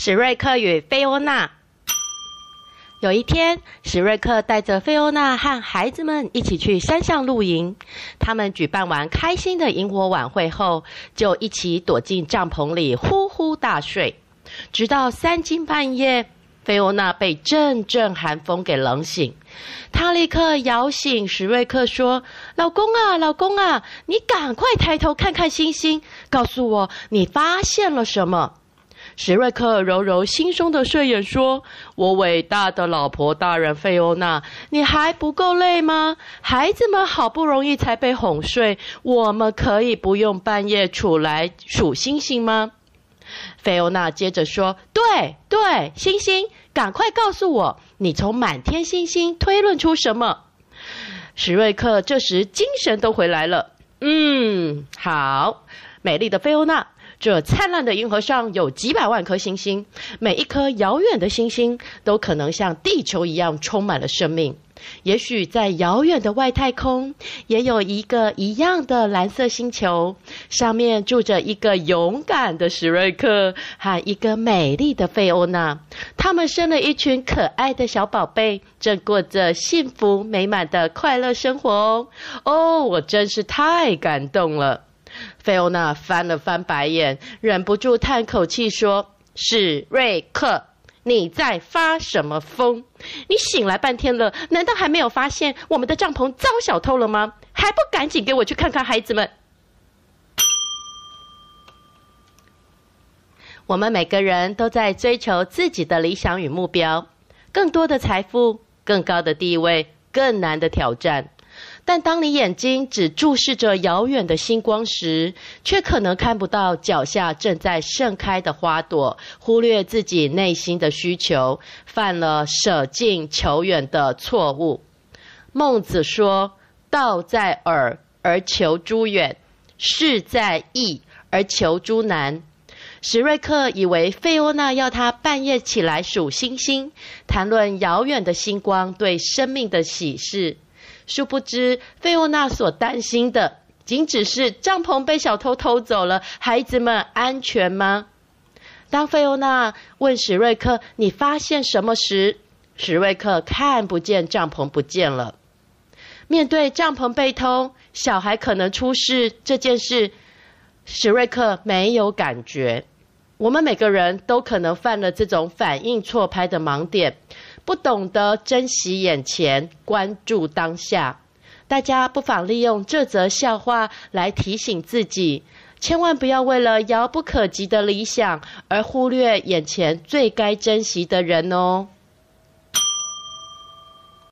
史瑞克与菲欧娜。有一天，史瑞克带着菲欧娜和孩子们一起去山上露营。他们举办完开心的萤火晚会后，就一起躲进帐篷里呼呼大睡，直到三更半夜。菲欧娜被阵阵寒风给冷醒，她立刻摇醒史瑞克，说：“老公啊，老公啊，你赶快抬头看看星星，告诉我你发现了什么。”史瑞克揉揉惺忪的睡眼，说：“我伟大的老婆大人菲欧娜，你还不够累吗？孩子们好不容易才被哄睡，我们可以不用半夜出来数星星吗？”菲欧娜接着说：“对对，星星，赶快告诉我，你从满天星星推论出什么？”史瑞克这时精神都回来了。嗯，好，美丽的菲欧娜，这灿烂的银河上有几百万颗星星，每一颗遥远的星星都可能像地球一样充满了生命。也许在遥远的外太空，也有一个一样的蓝色星球，上面住着一个勇敢的史瑞克和一个美丽的菲欧娜。他们生了一群可爱的小宝贝，正过着幸福美满的快乐生活哦。哦，我真是太感动了。菲欧娜翻了翻白眼，忍不住叹口气说：“史瑞克。”你在发什么疯？你醒来半天了，难道还没有发现我们的帐篷遭小偷了吗？还不赶紧给我去看看孩子们！我们每个人都在追求自己的理想与目标，更多的财富、更高的地位、更难的挑战。但当你眼睛只注视着遥远的星光时，却可能看不到脚下正在盛开的花朵，忽略自己内心的需求，犯了舍近求远的错误。孟子说：“道在耳而求诸远，事在易而求诸难。”史瑞克以为费欧娜要他半夜起来数星星，谈论遥远的星光对生命的启示。殊不知，菲欧娜所担心的，仅只是帐篷被小偷偷走了，孩子们安全吗？当菲欧娜问史瑞克：“你发现什么？”时，史瑞克看不见帐篷不见了。面对帐篷被偷、小孩可能出事这件事，史瑞克没有感觉。我们每个人都可能犯了这种反应错拍的盲点。不懂得珍惜眼前，关注当下。大家不妨利用这则笑话来提醒自己，千万不要为了遥不可及的理想而忽略眼前最该珍惜的人哦。